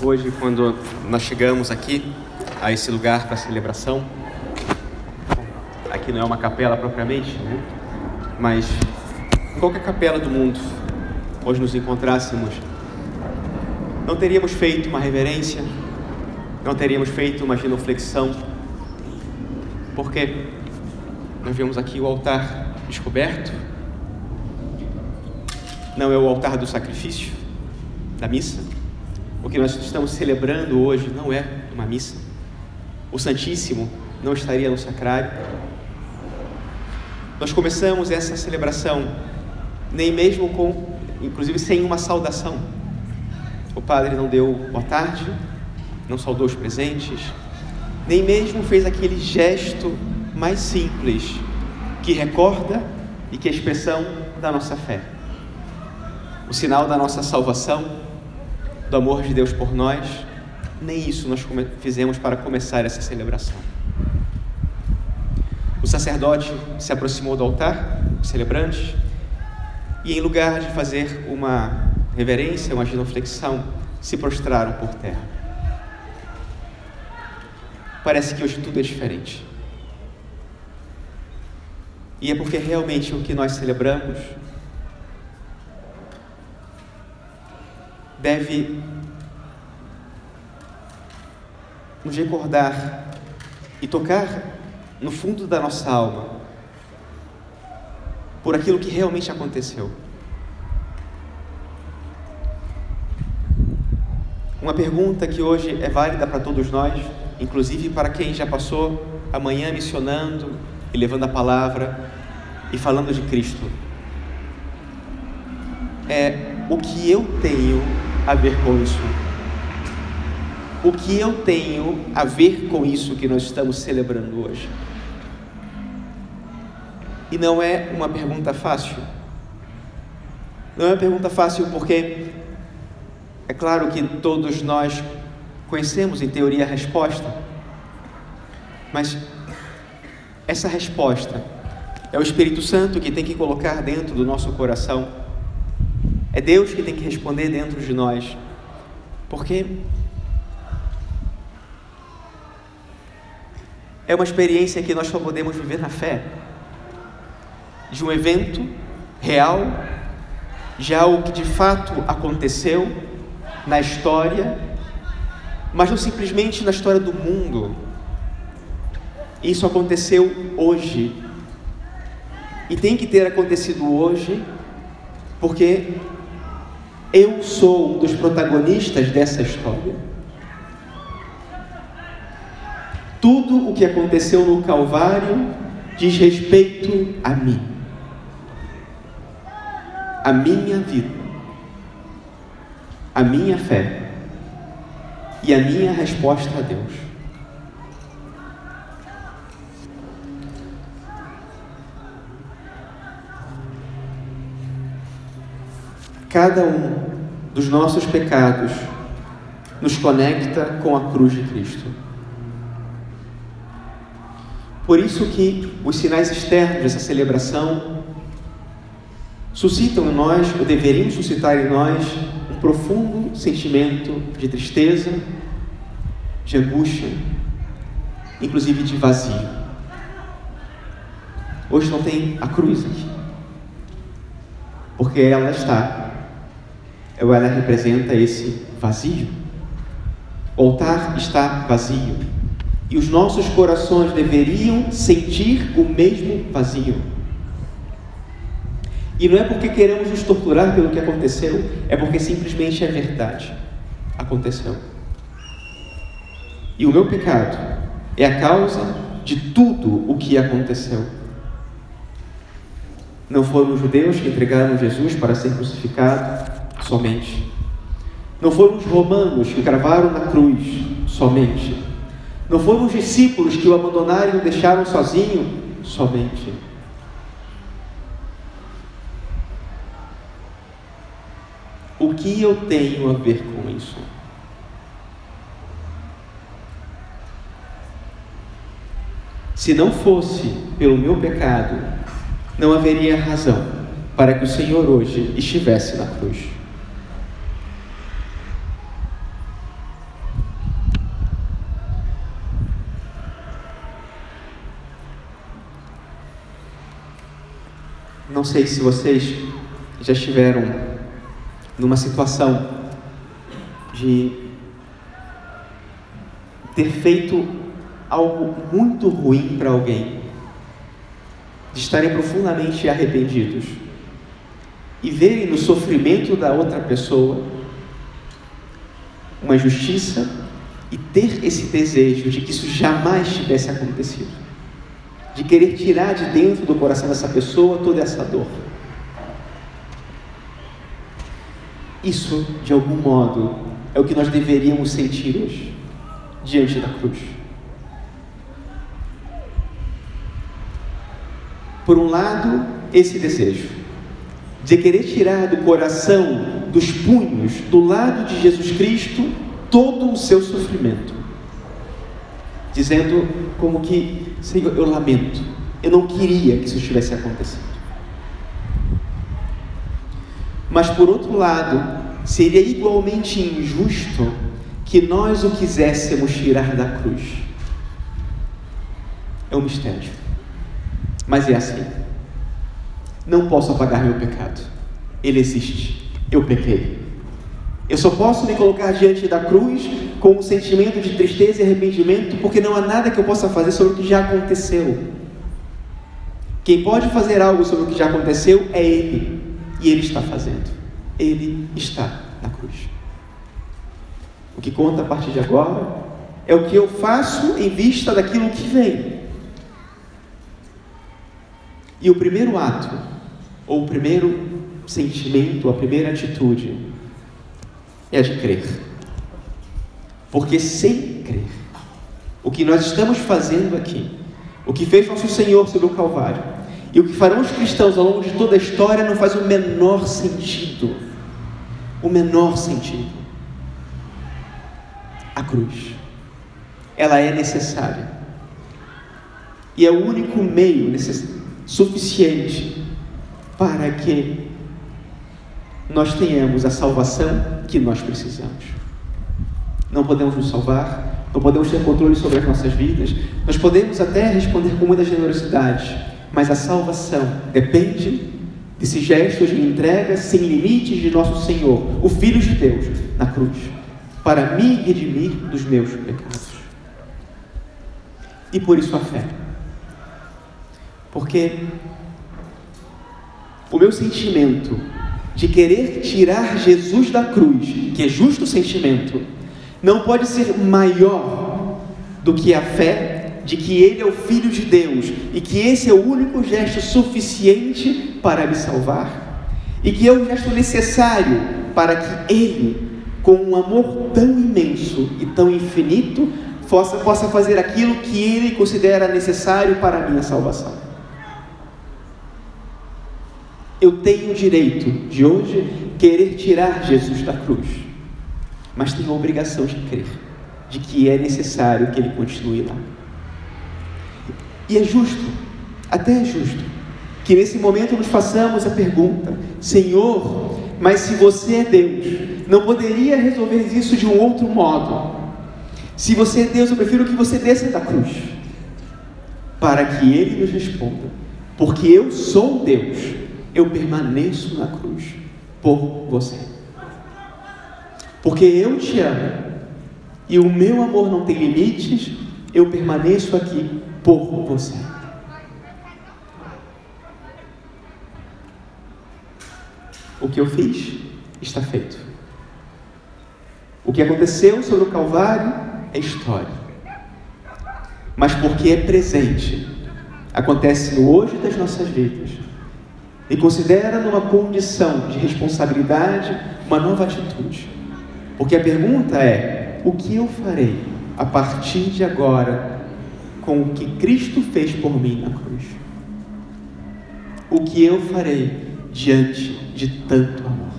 Hoje, quando nós chegamos aqui a esse lugar para celebração, aqui não é uma capela propriamente, né? mas em qualquer capela do mundo, hoje nos encontrássemos, não teríamos feito uma reverência, não teríamos feito uma genuflexão, porque nós vemos aqui o altar descoberto, não é o altar do sacrifício, da missa, o que nós estamos celebrando hoje não é uma missa. O Santíssimo não estaria no sacrário. Nós começamos essa celebração nem mesmo com, inclusive sem uma saudação. O padre não deu boa tarde, não saudou os presentes, nem mesmo fez aquele gesto mais simples que recorda e que é expressão da nossa fé. O sinal da nossa salvação do amor de Deus por nós, nem isso nós fizemos para começar essa celebração. O sacerdote se aproximou do altar, o celebrante, e em lugar de fazer uma reverência, uma genuflexão, se prostraram por terra. Parece que hoje tudo é diferente. E é porque realmente o que nós celebramos deve nos recordar e tocar no fundo da nossa alma por aquilo que realmente aconteceu. Uma pergunta que hoje é válida para todos nós, inclusive para quem já passou a manhã missionando e levando a palavra e falando de Cristo. É o que eu tenho a ver com isso? O que eu tenho a ver com isso que nós estamos celebrando hoje? E não é uma pergunta fácil. Não é uma pergunta fácil porque é claro que todos nós conhecemos em teoria a resposta, mas essa resposta é o Espírito Santo que tem que colocar dentro do nosso coração é Deus que tem que responder dentro de nós. Porque é uma experiência que nós só podemos viver na fé. De um evento real, de algo que de fato aconteceu na história, mas não simplesmente na história do mundo. Isso aconteceu hoje. E tem que ter acontecido hoje, porque eu sou um dos protagonistas dessa história. Tudo o que aconteceu no Calvário diz respeito a mim, a minha vida, a minha fé e a minha resposta a Deus. Cada um dos nossos pecados nos conecta com a cruz de Cristo. Por isso que os sinais externos dessa celebração suscitam em nós, ou deveriam suscitar em nós, um profundo sentimento de tristeza, de angústia, inclusive de vazio. Hoje não tem a cruz aqui, porque ela está ela representa esse vazio. O altar está vazio. E os nossos corações deveriam sentir o mesmo vazio. E não é porque queremos nos torturar pelo que aconteceu, é porque simplesmente é verdade. Aconteceu. E o meu pecado é a causa de tudo o que aconteceu. Não foram os judeus que entregaram Jesus para ser crucificado, somente. Não foram os romanos que cravaram na cruz somente. Não foram os discípulos que o abandonaram e o deixaram sozinho somente. O que eu tenho a ver com isso? Se não fosse pelo meu pecado, não haveria razão para que o Senhor hoje estivesse na cruz. não sei se vocês já estiveram numa situação de ter feito algo muito ruim para alguém, de estarem profundamente arrependidos e verem no sofrimento da outra pessoa uma justiça e ter esse desejo de que isso jamais tivesse acontecido, de querer tirar de dentro do coração dessa pessoa toda essa dor. Isso, de algum modo, é o que nós deveríamos sentir hoje, diante da cruz. Por um lado, esse desejo de querer tirar do coração, dos punhos, do lado de Jesus Cristo, todo o seu sofrimento, dizendo como que, Senhor, eu lamento, eu não queria que isso tivesse acontecido. Mas por outro lado, seria igualmente injusto que nós o quiséssemos tirar da cruz. É um mistério. Mas é assim. Não posso apagar meu pecado. Ele existe. Eu pequei. Eu só posso me colocar diante da cruz com um sentimento de tristeza e arrependimento, porque não há nada que eu possa fazer sobre o que já aconteceu. Quem pode fazer algo sobre o que já aconteceu é Ele, e Ele está fazendo. Ele está na cruz. O que conta a partir de agora é o que eu faço em vista daquilo que vem. E o primeiro ato, ou o primeiro sentimento, a primeira atitude, é de crer. Porque sem crer, o que nós estamos fazendo aqui, o que fez nosso Senhor sobre o Calvário, e o que farão os cristãos ao longo de toda a história não faz o menor sentido. O menor sentido. A cruz. Ela é necessária. E é o único meio suficiente para que nós tenhamos a salvação que nós precisamos. Não podemos nos salvar, não podemos ter controle sobre as nossas vidas, nós podemos até responder com muita generosidade, mas a salvação depende desse gesto de entrega sem limites de nosso Senhor, o Filho de Deus, na cruz, para me redimir dos meus pecados. E por isso a fé. Porque o meu sentimento de querer tirar Jesus da cruz, que é justo sentimento, não pode ser maior do que a fé de que Ele é o Filho de Deus e que esse é o único gesto suficiente para me salvar e que é o gesto necessário para que Ele, com um amor tão imenso e tão infinito, possa, possa fazer aquilo que Ele considera necessário para a minha salvação. Eu tenho o direito de hoje querer tirar Jesus da cruz, mas tenho a obrigação de crer de que é necessário que ele continue lá. E é justo, até é justo, que nesse momento nos façamos a pergunta: Senhor, mas se você é Deus, não poderia resolver isso de um outro modo? Se você é Deus, eu prefiro que você desça da cruz, para que Ele nos responda, porque eu sou Deus eu permaneço na cruz por você. Porque eu te amo e o meu amor não tem limites, eu permaneço aqui por você. O que eu fiz está feito. O que aconteceu sobre o Calvário é história. Mas porque é presente, acontece hoje das nossas vidas e considera numa condição de responsabilidade uma nova atitude. Porque a pergunta é: o que eu farei a partir de agora com o que Cristo fez por mim na cruz? O que eu farei diante de tanto amor?